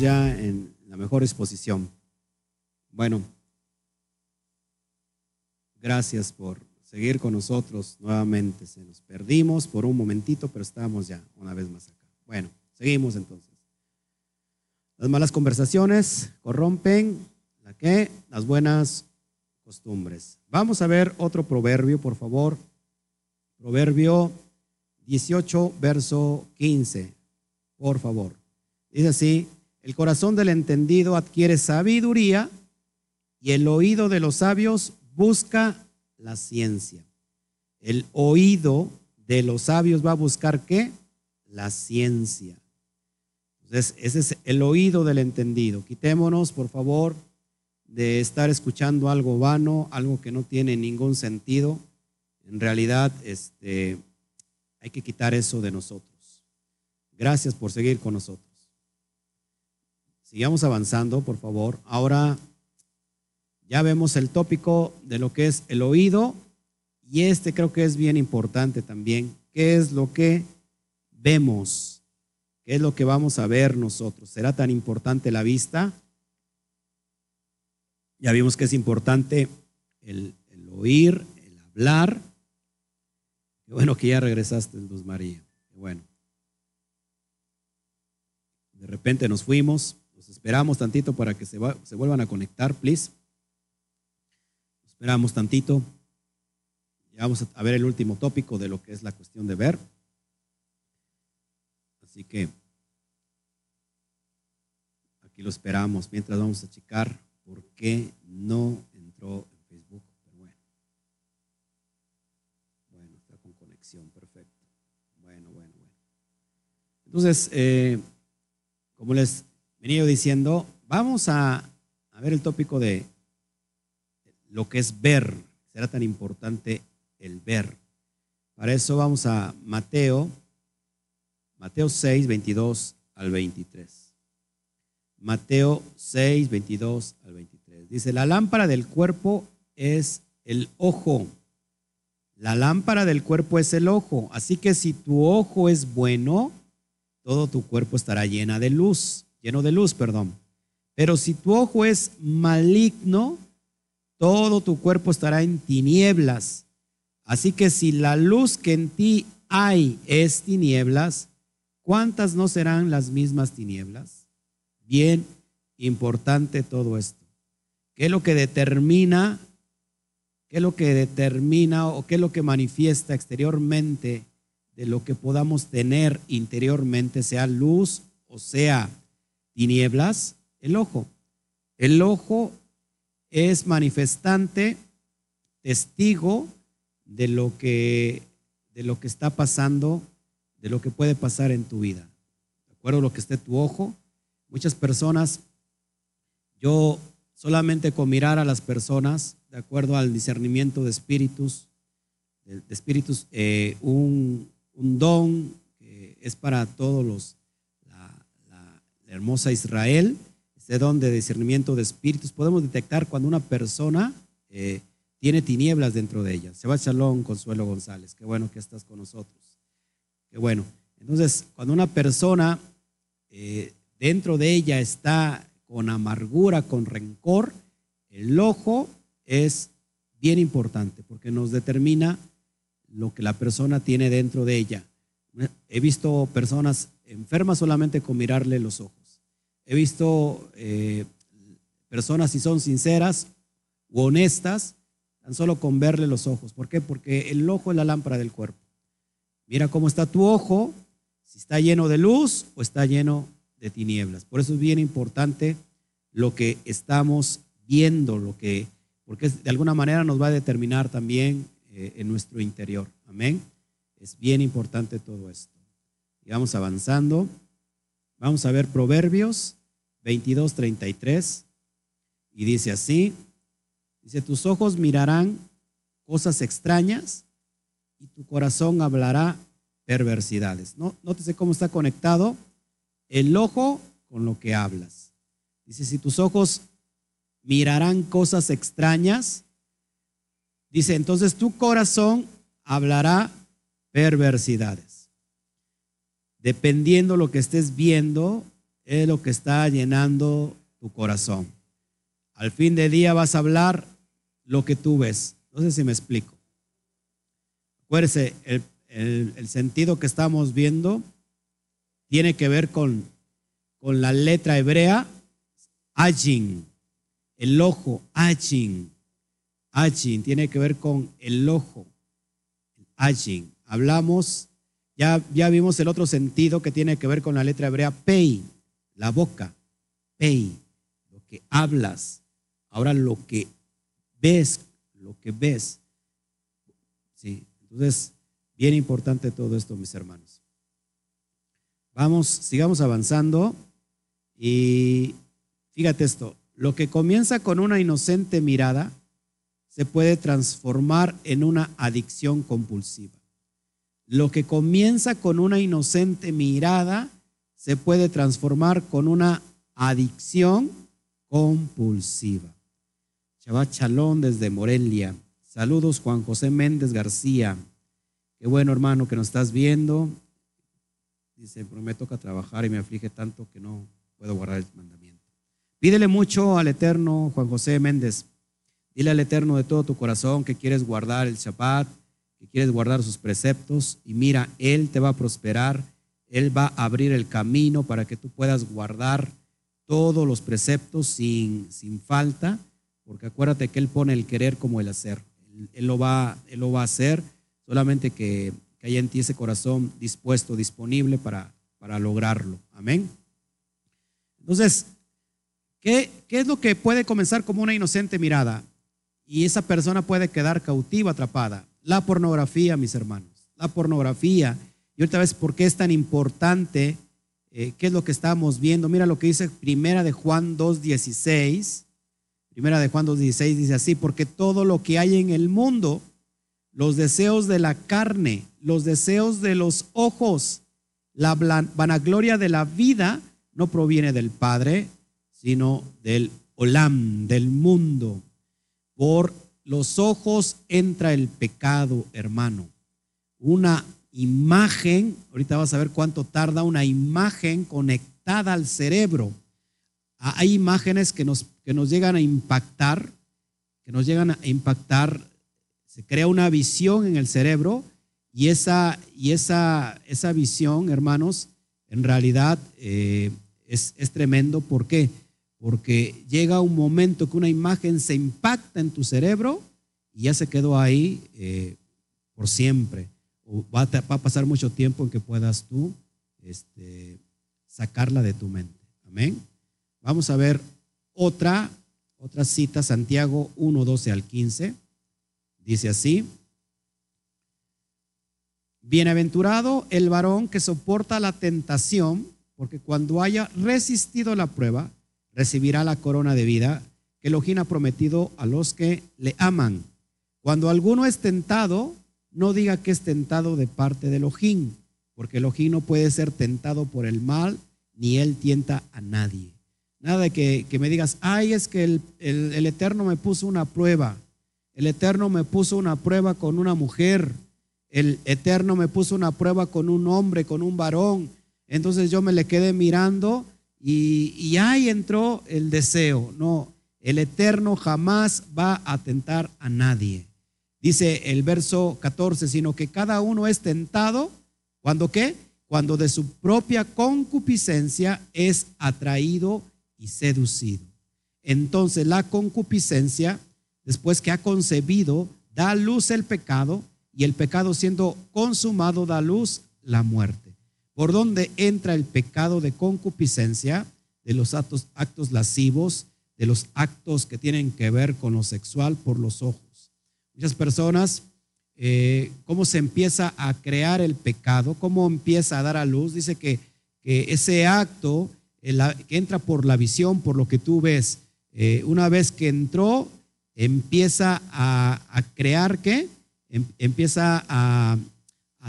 ya en la mejor disposición. Bueno, gracias por seguir con nosotros nuevamente. Se nos perdimos por un momentito, pero estamos ya una vez más acá. Bueno, seguimos entonces. Las malas conversaciones corrompen la que las buenas costumbres. Vamos a ver otro proverbio, por favor. Proverbio 18, verso 15. Por favor. Dice así, el corazón del entendido adquiere sabiduría y el oído de los sabios busca la ciencia. El oído de los sabios va a buscar qué? La ciencia. Entonces, ese es el oído del entendido. Quitémonos, por favor, de estar escuchando algo vano, algo que no tiene ningún sentido. En realidad, este, hay que quitar eso de nosotros. Gracias por seguir con nosotros. Sigamos avanzando, por favor. Ahora ya vemos el tópico de lo que es el oído y este creo que es bien importante también. ¿Qué es lo que vemos? ¿Qué es lo que vamos a ver nosotros? ¿Será tan importante la vista? Ya vimos que es importante el, oír, el hablar. Qué bueno que ya regresaste, Luz María. Qué bueno. De repente nos fuimos. Los esperamos tantito para que se, vuelvan a conectar, please. Esperamos tantito. Ya vamos a ver el último tópico de lo que es la cuestión de ver. Así que aquí lo esperamos mientras vamos a checar por qué no entró en Facebook. Pero bueno. Bueno, está con conexión, perfecto. Bueno, bueno, bueno. Entonces, eh, como les venía diciendo, vamos a, a ver el tópico de lo que es ver. Será tan importante el ver. Para eso vamos a Mateo, Mateo 6, 22 al 23. Mateo 6, 22 al 23. Dice, la lámpara del cuerpo es el ojo. La lámpara del cuerpo es el ojo. Así que si tu ojo es bueno, todo tu cuerpo estará llena de luz, lleno de luz, perdón. Pero si tu ojo es maligno, todo tu cuerpo estará en tinieblas. Así que si la luz que en ti hay es tinieblas, ¿cuántas no serán las mismas tinieblas? Bien importante todo esto. ¿Qué es lo que determina, qué es lo que determina o qué es lo que manifiesta exteriormente de lo que podamos tener interiormente, sea luz o sea tinieblas? El ojo. El ojo es manifestante, testigo de lo que, de lo que está pasando, de lo que puede pasar en tu vida. ¿De acuerdo a lo que esté tu ojo? Muchas personas, yo solamente con mirar a las personas, de acuerdo al discernimiento de espíritus, de, espíritus, eh, un, don que es para todos los, hermosa Israel, este don de discernimiento de espíritus, podemos detectar cuando una persona eh, tiene tinieblas dentro de ella. Se va Shalom, Consuelo González, qué bueno que estás con nosotros. Qué bueno. Entonces, cuando una persona eh, dentro de ella está con amargura, con rencor, el ojo es bien importante porque nos determina lo que la persona tiene dentro de ella. He visto personas enfermas solamente con mirarle los ojos. He visto eh, personas, si son sinceras u honestas, tan solo con verle los ojos. ¿Por qué? Porque el ojo es la lámpara del cuerpo. Mira cómo está tu ojo, si está lleno de luz o está lleno de tinieblas. Por eso es bien importante lo que estamos viendo, lo que, porque de alguna manera nos va a determinar también eh, en nuestro interior. Amén. Es bien importante todo esto. Y vamos avanzando. Vamos a ver Proverbios 22, 33. Y dice así, dice, tus ojos mirarán cosas extrañas y tu corazón hablará perversidades. ¿No? Nótese cómo está conectado el ojo con lo que hablas. Dice, si tus ojos mirarán cosas extrañas, dice, entonces tu corazón hablará perversidades dependiendo lo que estés viendo, es lo que está llenando tu corazón. Al fin de día vas a hablar lo que tú ves. No sé si me explico. Acuérdese, el, el sentido que estamos viendo tiene que ver con, con la letra hebrea, ajin, el ojo, ajin, ajin, tiene que ver con el ojo, ajin. Hablamos, ya, ya vimos el otro sentido que tiene que ver con la letra hebrea, pei, la boca, pei, lo que hablas. Ahora lo que ves, lo que ves. Sí, entonces, bien importante todo esto, mis hermanos. Vamos, sigamos avanzando y fíjate esto, lo que comienza con una inocente mirada se puede transformar en una adicción compulsiva. Lo que comienza con una inocente mirada se puede transformar con una adicción compulsiva. Chabat Chalón desde Morelia. Saludos Juan José Méndez García. Qué bueno hermano que nos estás viendo. Dice, pero me toca trabajar y me aflige tanto que no puedo guardar el mandamiento. Pídele mucho al Eterno, Juan José Méndez. Dile al Eterno de todo tu corazón que quieres guardar el Shabbat, que quieres guardar sus preceptos y mira, Él te va a prosperar, Él va a abrir el camino para que tú puedas guardar todos los preceptos sin, sin falta, porque acuérdate que Él pone el querer como el hacer. Él, lo, va, él lo va a hacer, solamente que que haya en ti ese corazón dispuesto, disponible para, para lograrlo. Amén. Entonces, ¿qué, ¿qué es lo que puede comenzar como una inocente mirada? Y esa persona puede quedar cautiva, atrapada. La pornografía, mis hermanos. La pornografía. Y ahorita ves por qué es tan importante, eh, qué es lo que estamos viendo. Mira lo que dice Primera de Juan 2.16. Primera de Juan 2.16 dice así, porque todo lo que hay en el mundo, los deseos de la carne, los deseos de los ojos, la vanagloria de la vida no proviene del Padre, sino del Olam, del mundo. Por los ojos entra el pecado, hermano. Una imagen, ahorita vas a ver cuánto tarda una imagen conectada al cerebro. Ah, hay imágenes que nos, que nos llegan a impactar, que nos llegan a impactar se crea una visión en el cerebro y esa, y esa, esa visión, hermanos, en realidad eh, es, tremendo. ¿Por qué? Porque llega un momento que una imagen se impacta en tu cerebro y ya se quedó ahí eh, por siempre. va, a, pasar mucho tiempo en que puedas tú este, sacarla de tu mente. Amén. Vamos a ver otra, otra cita, Santiago 1, 12 al 15. Dice así, bienaventurado el varón que soporta la tentación, porque cuando haya resistido la prueba, recibirá la corona de vida que Elohim ha prometido a los que le aman. Cuando alguno es tentado, no diga que es tentado de parte de Elohim, porque Elohim no puede ser tentado por el mal, ni él tienta a nadie. Nada de que, me digas, ay, es que el, el Eterno me puso una prueba. El Eterno me puso una prueba con una mujer. El Eterno me puso una prueba con un hombre, con un varón. Entonces yo me le quedé mirando y, ahí entró el deseo. No, el Eterno jamás va a tentar a nadie. Dice el verso 14, sino que cada uno es tentado. ¿Cuando qué? Cuando de su propia concupiscencia es atraído y seducido. Entonces la concupiscencia después que ha concebido, da luz el pecado y el pecado siendo consumado da luz la muerte. Por donde entra el pecado de concupiscencia, de los actos, lascivos, de los actos que tienen que ver con lo sexual por los ojos. Muchas personas, eh, ¿cómo se empieza a crear el pecado? ¿Cómo empieza a dar a luz? Dice que, ese acto que entra por la visión, por lo que tú ves, eh, una vez que entró, empieza a, crear qué? Em, empieza a,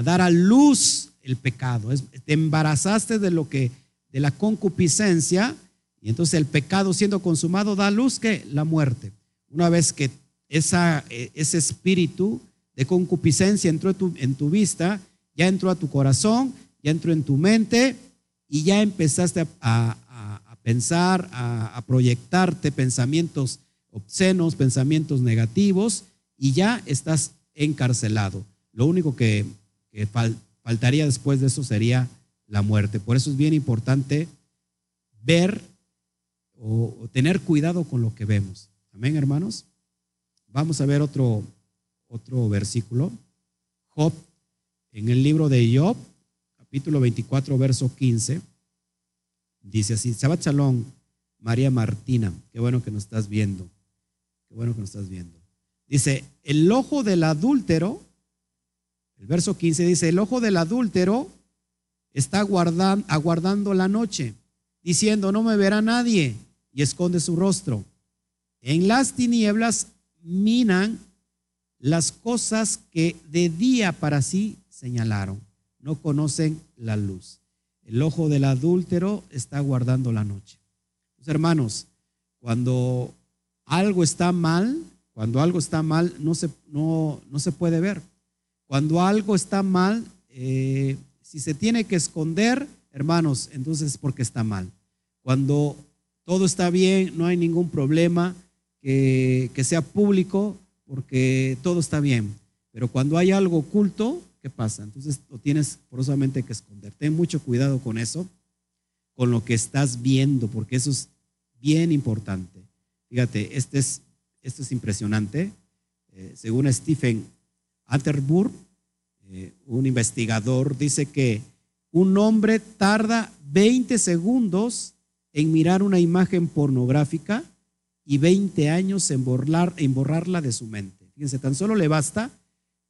dar a luz el pecado. te embarazaste de lo que, de la concupiscencia, y entonces el pecado siendo consumado da a luz que la muerte. Una vez que e, ese espíritu de concupiscencia entró en tu, en tu vista, ya entró a tu corazón, ya entró en tu mente y ya empezaste a, pensar, a, proyectarte pensamientos obscenos, pensamientos negativos, y ya estás encarcelado. Lo único que, faltaría después de eso sería la muerte. Por eso es bien importante ver o, tener cuidado con lo que vemos. Amén, hermanos. Vamos a ver otro, otro versículo. Job, en el libro de Job, capítulo 24, verso 15. Dice así, Shabbat Shalom, María Martina, qué bueno que nos estás viendo, qué bueno que nos estás viendo. Dice, el ojo del adúltero, el verso 15 dice, el ojo del adúltero está aguardando la noche, diciendo, no me verá nadie, y esconde su rostro. En las tinieblas minan las cosas que de día para sí señalaron, no conocen la luz. El ojo del adúltero está guardando la noche. hermanos, cuando algo está mal, cuando algo está mal, no se, no, no se puede ver. Cuando algo está mal, eh, si se tiene que esconder, hermanos, entonces es porque está mal. Cuando todo está bien, no hay ningún problema que, sea público, porque todo está bien. Pero cuando hay algo oculto, ¿qué pasa? Entonces lo tienes forzosamente que esconder. Ten mucho cuidado con eso, con lo que estás viendo, porque eso es bien importante. Fíjate, este es, esto es impresionante. Eh, según Stephen Atterburg, eh, un investigador, dice que un hombre tarda 20 segundos en mirar una imagen pornográfica y 20 años en, en borrarla de su mente. Fíjense, tan solo le basta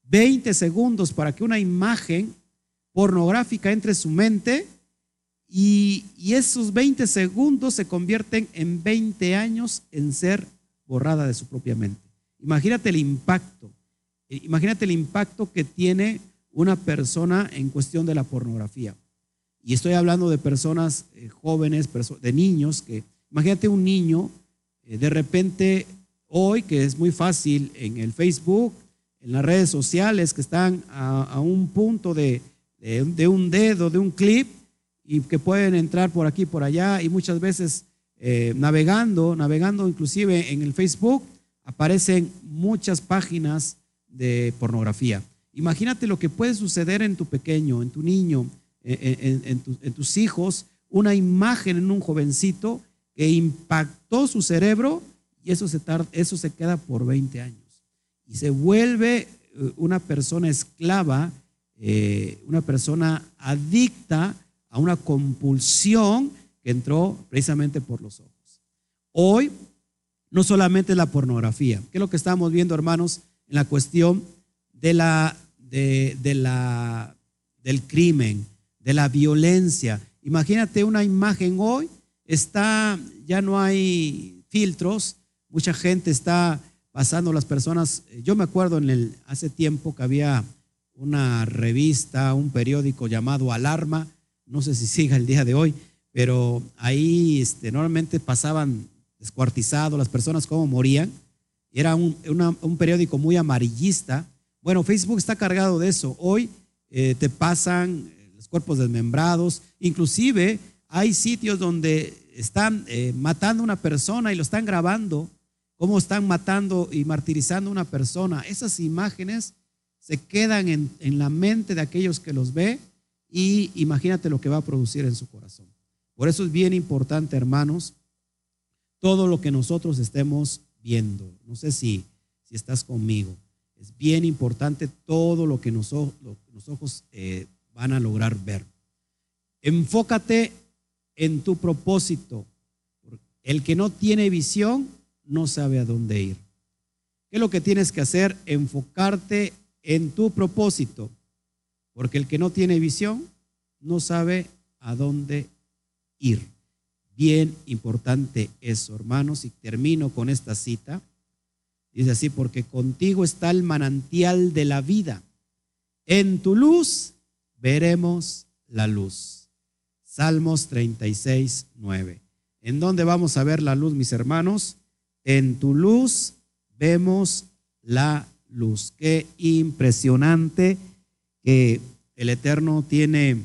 20 segundos para que una imagen pornográfica entre en su mente y, esos 20 segundos se convierten en 20 años en ser borrada de su propia mente. Imagínate el impacto, imagínate el impacto que tiene una persona en cuestión de la pornografía. Y estoy hablando de personas eh, jóvenes, de niños, que imagínate un niño, eh, de repente hoy, que es muy fácil en el Facebook, en las redes sociales que están a, un punto de, un dedo, de un clip, y que pueden entrar por aquí, por allá, y muchas veces eh, navegando, navegando inclusive en el Facebook, aparecen muchas páginas de pornografía. Imagínate lo que puede suceder en tu pequeño, en tu niño, en, tus hijos, una imagen en un jovencito que impactó su cerebro y eso se, eso se queda por 20 años y se vuelve eh, una persona esclava, eh, una persona adicta a una compulsión que entró precisamente por los ojos. Hoy no solamente la pornografía, que es lo que estamos viendo, hermanos, en la cuestión de la, de, la, del crimen, de la violencia. Imagínate una imagen hoy, está, ya no hay filtros, mucha gente está pasando las personas. Eh, yo me acuerdo en el, hace tiempo que había una revista, un periódico llamado Alarma, no sé si siga el día de hoy, pero ahí este, normalmente pasaban descuartizados las personas cómo morían. Era un, periódico muy amarillista. Bueno, Facebook está cargado de eso. Hoy eh, te pasan eh, los cuerpos desmembrados, inclusive hay sitios donde están matando a una persona y lo están grabando cómo están matando y martirizando a una persona. Esas imágenes se quedan en, la mente de aquellos que los ve y imagínate lo que va a producir en su corazón. Por eso es bien importante, hermanos, todo lo que nosotros estemos No sé si, si estás conmigo. Es bien importante todo lo que los, ojos eh, van a lograr ver. Enfócate en tu propósito. El que no tiene visión no sabe a dónde ir. ¿Qué es lo que tienes que hacer? Enfocarte en tu propósito, porque el que no tiene visión no sabe a dónde ir. Bien importante eso, hermanos, y termino con esta cita. Dice así, porque contigo está el manantial de la vida. En tu luz veremos la luz. Salmos 36, 9. ¿En dónde vamos a ver la luz, mis hermanos? En tu luz vemos la luz. Qué impresionante que el Eterno tiene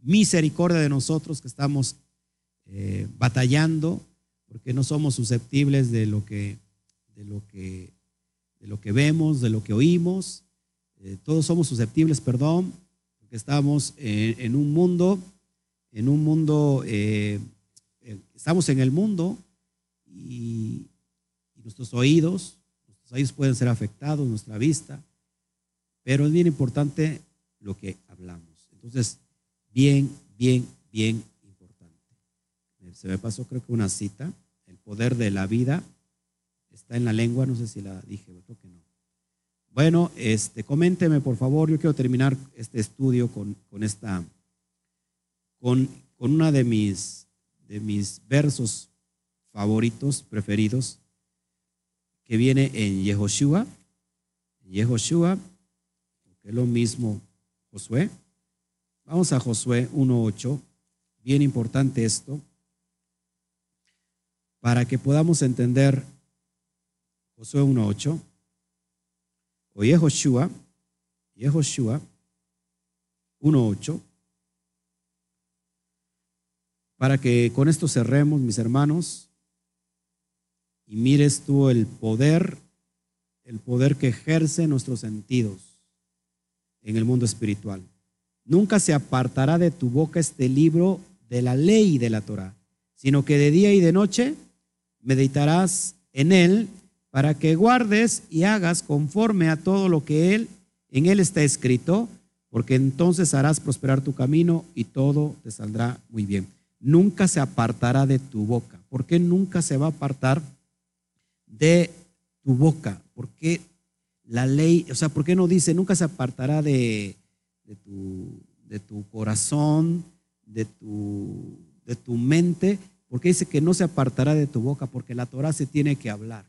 misericordia de nosotros que estamos eh, batallando, porque no somos susceptibles de lo que, de lo que, de lo que vemos, de lo que oímos. Eh, todos somos susceptibles, perdón, porque estamos en, un mundo, en un mundo, eh, estamos en el mundo y, y nuestros oídos, nuestros oídos pueden ser afectados, nuestra vista, pero es bien importante lo que hablamos. Entonces, bien, bien, bien. Se me pasó creo que una cita, el poder de la vida está en la lengua, no sé si la dije, creo que no. Bueno, este, coménteme por favor, yo quiero terminar este estudio con, esta, con, con una de mis, de mis versos favoritos, preferidos, que viene en Yehoshua, Yehoshua, que es lo mismo Josué. Vamos a Josué 1.8, bien importante esto, para que podamos entender Josué 1.8, o Yehoshua, Yehoshua 1.8, para que con esto cerremos, mis hermanos, y mires tú el poder, el poder que ejerce nuestros sentidos en el mundo espiritual. Nunca se apartará de tu boca este libro de la ley de la Torah, sino que de día y de noche meditarás en él para que guardes y hagas conforme a todo lo que él en él está escrito, porque entonces harás prosperar tu camino y todo te saldrá muy bien. Nunca se apartará de tu boca. ¿Por qué nunca se va a apartar de tu boca? Porque la ley, o sea, ¿por qué no dice nunca se apartará de, de tu, de tu corazón, de tu, de tu mente, porque dice que no se apartará de tu boca, porque la Torah se tiene que hablar.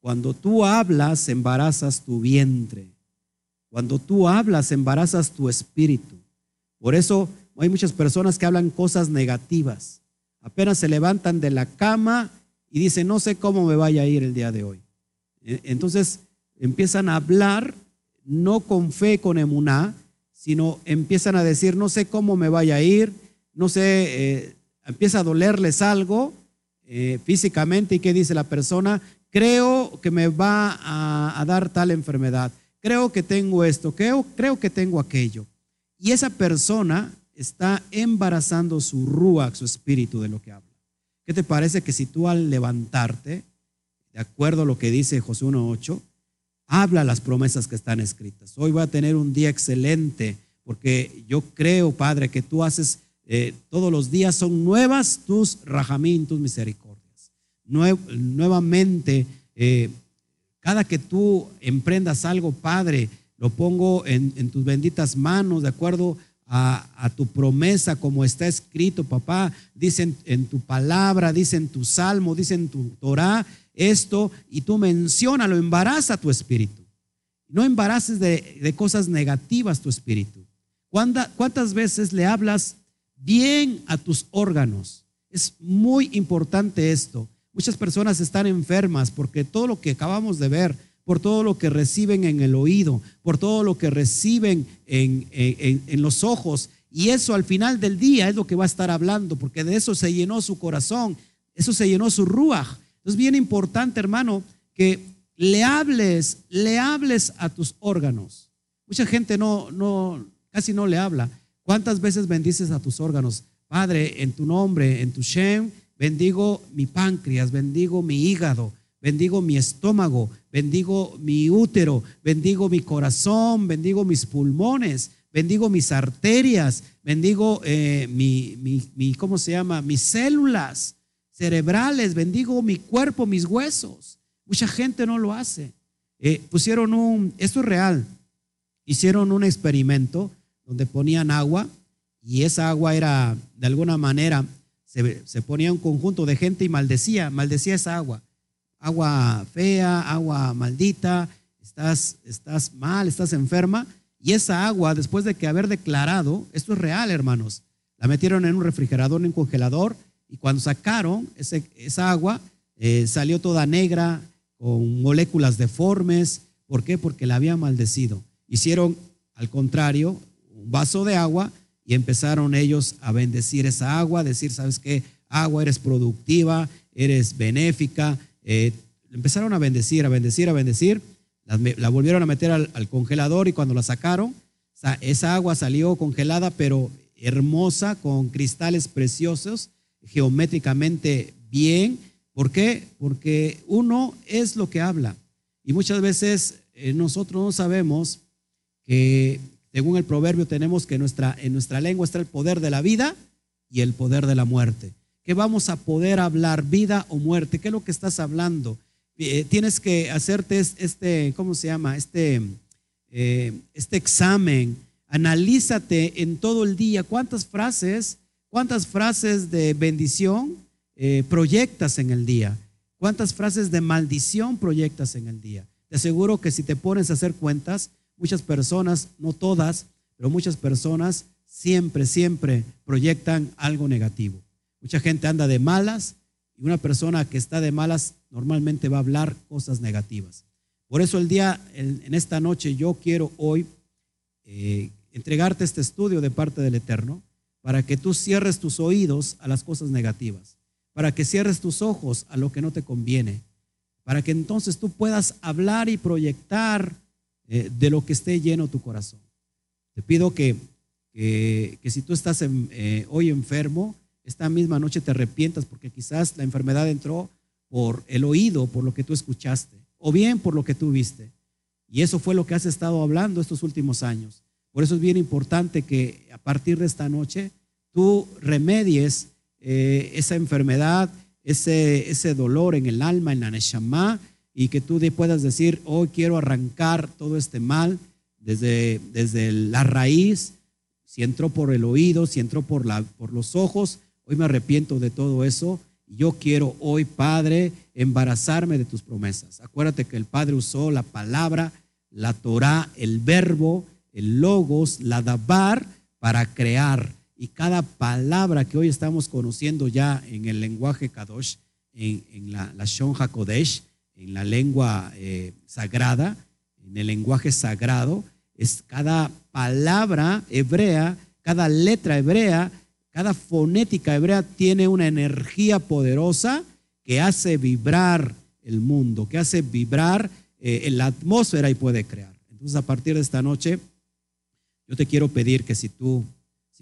Cuando tú hablas, embarazas tu vientre. Cuando tú hablas, embarazas tu espíritu. Por eso hay muchas personas que hablan cosas negativas. Apenas se levantan de la cama y dicen, no sé cómo me vaya a ir el día de hoy. E, entonces empiezan a hablar no con fe, con emuná, sino empiezan a decir, no sé cómo me vaya a ir, no sé, eh, empieza a dolerles algo eh, físicamente y qué dice la persona, creo que me va a, dar tal enfermedad, creo que tengo esto, creo, creo que tengo aquello. Y esa persona está embarazando su rúa, su espíritu de lo que habla. ¿Qué te parece que si tú al levantarte, de acuerdo a lo que dice José 1.8, Habla las promesas que están escritas. Hoy voy a tener un día excelente porque yo creo, Padre, que tú haces, eh, todos los días son nuevas tus rajamín, tus misericordias. nuevamente, eh, cada que tú emprendas algo, Padre, lo pongo en, tus benditas manos, de acuerdo a, tu promesa, como está escrito, papá. Dice en, tu palabra, dice en tu salmo, dice en tu Torah, esto y tú lo embaraza tu espíritu. No embaraces de, cosas negativas tu espíritu. ¿Cuántas veces le hablas bien a tus órganos? Es muy importante esto. Muchas personas están enfermas porque todo lo que acabamos de ver, por todo lo que reciben en el oído, por todo lo que reciben en, en los ojos, y eso al final del día es lo que va a estar hablando, porque de eso se llenó su corazón, eso se llenó su ruaj. Es bien importante, hermano, que le hables, le hables a tus órganos. Mucha gente no, no, casi no le habla. ¿Cuántas veces bendices a tus órganos? Padre, en tu nombre, en tu Shem, bendigo mi páncreas, bendigo mi hígado, bendigo mi estómago, bendigo mi útero, bendigo mi corazón, bendigo mis pulmones, bendigo mis arterias, bendigo eh, mi, mi, mi, ¿cómo se llama? Mis células cerebrales, bendigo mi cuerpo, mis huesos. Mucha gente no lo hace. Eh, pusieron un, esto es real, hicieron un experimento donde ponían agua y esa agua era, de alguna manera, se, ponía un conjunto de gente y maldecía, maldecía esa agua. Agua fea, agua maldita, estás, estás mal, estás enferma. Y esa agua, después de que haber declarado, esto es real, hermanos, la metieron en un refrigerador, en un congelador, y cuando sacaron esa agua, eh, salió toda negra, con moléculas deformes. ¿Por qué? Porque la había maldecido. Hicieron, al contrario, un vaso de agua y empezaron ellos a bendecir esa agua, decir, ¿sabes qué? agua, eres productiva, eres benéfica. Eh, empezaron a bendecir, a bendecir, a bendecir. La, volvieron a meter al, congelador y cuando la sacaron, esa agua salió congelada, pero hermosa, con cristales preciosos, geométricamente bien. ¿Por qué? Porque uno es lo que habla. Y muchas veces eh, nosotros no sabemos que, según el proverbio, tenemos que nuestra, en nuestra lengua está el poder de la vida y el poder de la muerte. ¿Qué vamos a poder hablar, vida o muerte? ¿Qué es lo que estás hablando? Eh, tienes que hacerte este, ¿cómo se llama? Este, eh, este examen. Analízate en todo el día cuántas frases, cuántas frases de bendición proyectas en el día. ¿Cuántas frases de maldición proyectas en el día? Te aseguro que si te pones a hacer cuentas, muchas personas, no todas, pero muchas personas siempre, siempre proyectan algo negativo. Mucha gente anda de malas y una persona que está de malas normalmente va a hablar cosas negativas. Por eso el día, en, esta noche, yo quiero hoy eh, entregarte este estudio de parte del Eterno para que tú cierres tus oídos a las cosas negativas para que cierres tus ojos a lo que no te conviene, para que entonces tú puedas hablar y proyectar eh, de lo que esté lleno tu corazón. Te pido que, que, si tú estás eh, hoy enfermo, esta misma noche te arrepientas porque quizás la enfermedad entró por el oído, por lo que tú escuchaste, o bien por lo que tú viste. Y eso fue lo que has estado hablando estos últimos años. Por eso es bien importante que a partir de esta noche tú remedies eh, esa enfermedad, ese, ese dolor en el alma, en la neshama, y que tú puedas decir, hoy quiero arrancar todo este mal desde, desde la raíz, si entró por el oído, si entró por, la, por los ojos, hoy me arrepiento de todo eso. Yo quiero hoy, Padre, embarazarme de tus promesas. Acuérdate que el Padre usó la palabra, la Torah, el verbo, el logos, la dabar para crear y cada palabra que hoy estamos conociendo ya en el lenguaje Kadosh, en, la, la Shon HaKodesh, en la lengua eh, sagrada, en el lenguaje sagrado, es cada palabra hebrea, cada letra hebrea, cada fonética hebrea tiene una energía poderosa que hace vibrar el mundo, que hace vibrar eh, la atmósfera y puede crear. Entonces, a partir de esta noche, yo te quiero pedir que si tú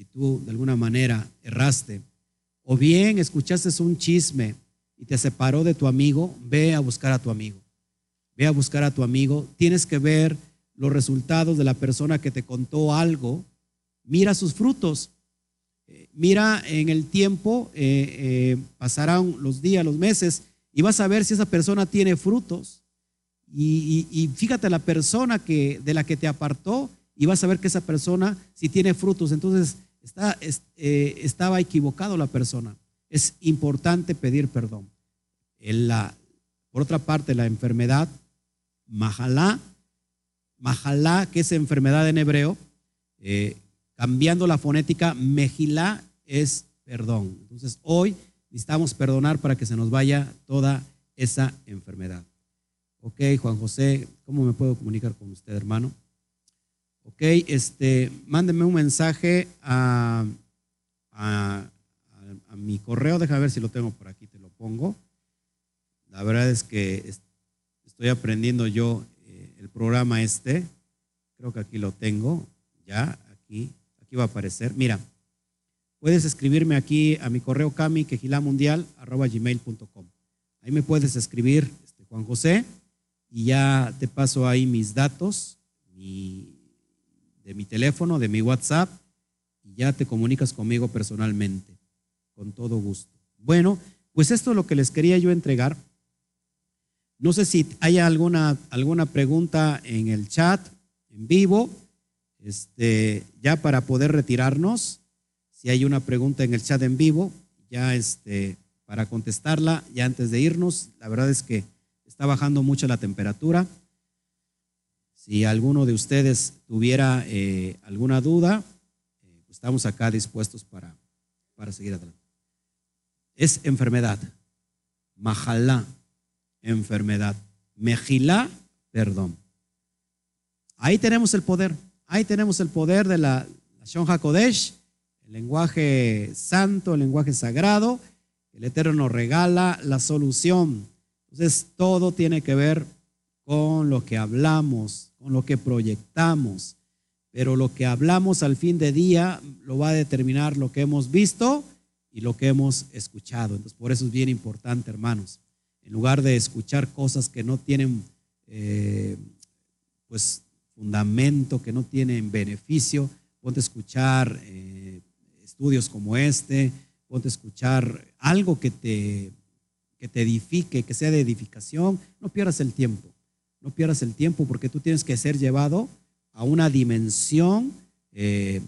si tú de alguna manera erraste, o bien escuchaste un chisme y te separó de tu amigo, ve a buscar a tu amigo. Ve a buscar a tu amigo. Tienes que ver los resultados de la persona que te contó algo. Mira sus frutos. Eh, mira en el tiempo, eh, eh, pasarán los días, los meses, y vas a ver si esa persona tiene frutos. Y, fíjate la persona que, de la que te apartó y vas a ver que esa persona si tiene frutos. Entonces, estaba equivocado la persona. Es importante pedir perdón. La, por otra parte, la enfermedad, majalá, majalá, que es enfermedad en hebreo, eh, cambiando la fonética, mejilá es perdón. Entonces, hoy necesitamos perdonar para que se nos vaya toda esa enfermedad. Ok, Juan José, ¿cómo me puedo comunicar con usted, hermano? Ok, este, mándeme un mensaje a, a, mi correo, déjame ver si lo tengo por aquí, te lo pongo. La verdad es que estoy aprendiendo yo eh, el programa este, creo que aquí lo tengo, ya, aquí, aquí va a aparecer. Mira, puedes escribirme aquí a mi correo cami gmail.com. Ahí me puedes escribir, este, Juan José, y ya te paso ahí mis datos, mi de mi teléfono, de mi WhatsApp, y ya te comunicas conmigo personalmente, con todo gusto. Bueno, pues esto es lo que les quería yo entregar. No sé si hay alguna, alguna pregunta en el chat, en vivo, este, ya para poder retirarnos. Si hay una pregunta en el chat en vivo, ya este, para contestarla, ya antes de irnos, la verdad es que está bajando mucho la temperatura. Si alguno de ustedes tuviera eh, alguna duda, eh, estamos acá dispuestos para, para seguir adelante. Es enfermedad. Majalá, enfermedad. Mejilá, perdón. Ahí tenemos el poder. Ahí tenemos el poder de la, la Shon HaKodesh, el lenguaje santo, el lenguaje sagrado. El Eterno nos regala la solución. Entonces, todo tiene que ver con lo que hablamos, con lo que proyectamos. Pero lo que hablamos al fin de día lo va a determinar lo que hemos visto y lo que hemos escuchado. Entonces, por eso es bien importante, hermanos. En lugar de escuchar cosas que no tienen, eh, pues, fundamento, que no tienen beneficio, ponte a escuchar eh, estudios como este, ponte a escuchar algo que te, que te edifique, que sea de edificación. No pierdas el tiempo, no pierdas el tiempo porque tú tienes que ser llevado a una dimensión eh,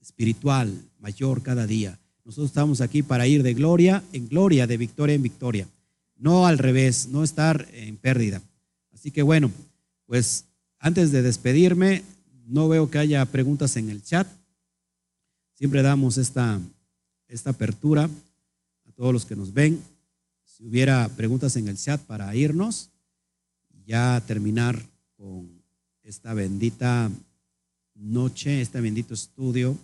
espiritual mayor cada día. Nosotros estamos aquí para ir de gloria en gloria, de victoria en victoria, no al revés, no estar en pérdida. Así que bueno, pues antes de despedirme, no veo que haya preguntas en el chat. Siempre damos esta, esta apertura a todos los que nos ven. Si hubiera preguntas en el chat para irnos, ya terminar con esta bendita noche, este bendito estudio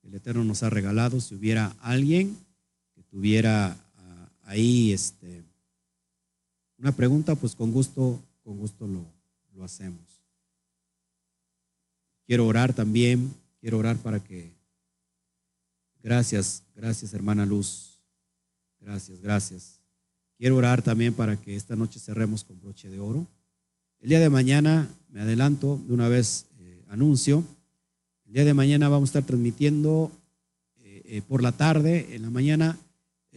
que el Eterno nos ha regalado. Si hubiera alguien que tuviera ah, ahí este, una pregunta, pues con gusto, con gusto lo, lo hacemos. Quiero orar también, quiero orar para que, gracias, gracias hermana Luz, gracias, gracias. Quiero orar también para que esta noche cerremos con broche de oro. El día de mañana, me adelanto, de una vez eh, anuncio, el día de mañana vamos a estar transmitiendo eh, eh, por la tarde, en la mañana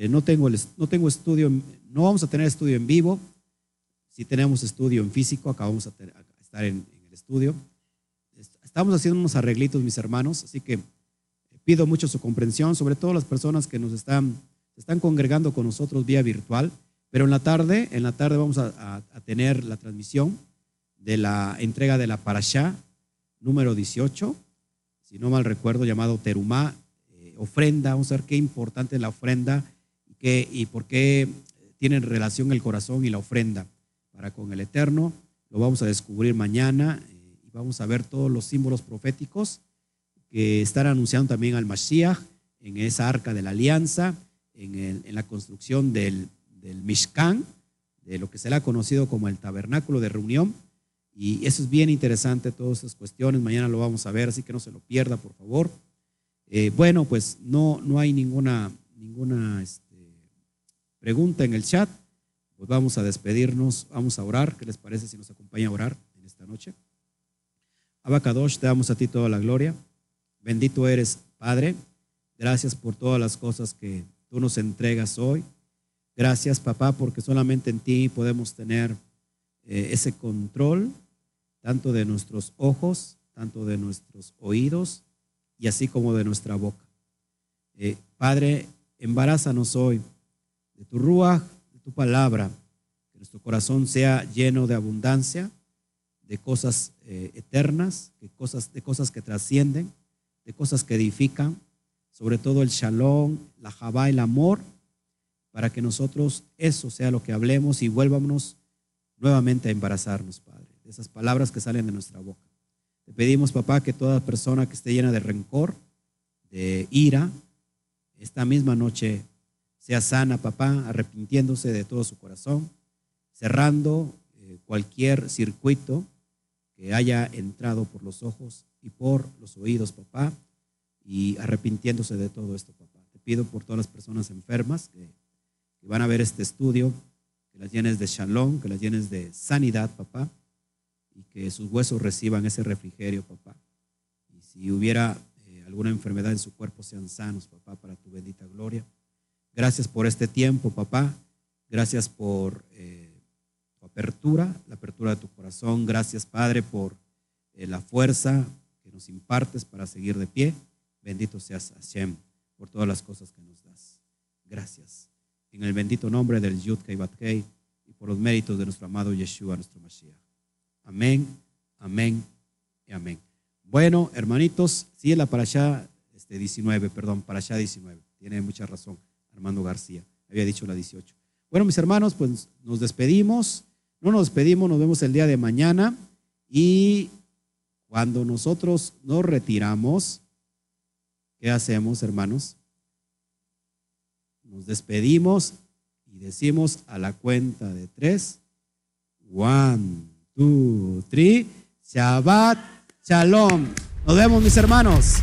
no, tengo no tengo estudio, no vamos a tener estudio en vivo, si tenemos estudio en físico, acá vamos a, estar en, el estudio. Estamos haciendo unos arreglitos, mis hermanos, así que pido mucho su comprensión, sobre todo las personas que nos están, están congregando con nosotros vía virtual. Pero en la tarde, en la tarde vamos a tener la transmisión de la entrega de la Parashá número 18, si no mal recuerdo, llamado Terumá, eh, ofrenda. Vamos a ver qué importante es la ofrenda y por qué tienen relación el corazón y la ofrenda para con el Eterno. Lo vamos a descubrir mañana eh, y vamos a ver todos los símbolos proféticos que están anunciando también al Mashiach en esa arca de la alianza, en, la construcción del, del Mishkan, de lo que será conocido como el tabernáculo de reunión y eso es bien interesante, todas esas cuestiones. Mañana lo vamos a ver, así que no se lo pierda, por favor. Eh, bueno, pues no, no hay ninguna, ninguna este, pregunta en el chat. Pues vamos a despedirnos, vamos a orar. ¿Qué les parece si nos acompaña a orar en esta noche? Abacadosh, te damos a ti toda la gloria. Bendito eres, Padre. Gracias por todas las cosas que tú nos entregas hoy. Gracias, papá, porque solamente en ti podemos tener eh, ese control tanto de nuestros ojos, tanto de nuestros oídos y así como de nuestra boca. Eh, Padre, embarázanos hoy de tu rúa, tu palabra, que nuestro corazón sea lleno de abundancia, de cosas eh, eternas, de cosas, de cosas que trascienden, de cosas que edifican, sobre todo el shalom, la jabá, el amor, para que nosotros eso sea lo que hablemos y vuélvanos nuevamente a embarazarnos, Padre de esas palabras que salen de nuestra boca. Te pedimos, papá, que toda persona que esté llena de rencor, de ira, esta misma noche sea sana, papá, arrepintiéndose de todo su corazón, cerrando eh, cualquier circuito que haya entrado por los ojos y por los oídos, papá, y arrepintiéndose de todo esto, papá. Te pido por todas las personas enfermas que, van a ver este estudio, que las llenes de shalom, que las llenes de sanidad, papá y que sus huesos reciban ese refrigerio, papá. Y si hubiera eh, alguna enfermedad en su cuerpo, sean sanos, papá, para tu bendita gloria. Gracias por este tiempo, papá. Gracias por eh, tu apertura, la apertura de tu corazón. Gracias, Padre, por eh, la fuerza que nos impartes para seguir de pie. Bendito seas Hashem por todas las cosas que nos das. Gracias. En el bendito nombre del Yud Kei y por los méritos de nuestro amado Yeshua, nuestro Mashiach. Amén, amén y amén. Bueno, hermanitos, es la allá este, 19, perdón, para allá 19. Tiene mucha razón Armando García. Había dicho la 18. Bueno, mis hermanos, pues nos despedimos. No nos despedimos, nos vemos el día de mañana. Y cuando nosotros nos retiramos, ¿qué hacemos, hermanos? nos despedimos y decimos a la cuenta de tres. One, two, three. Shabbat Shalom. Nos vemos, mis hermanos.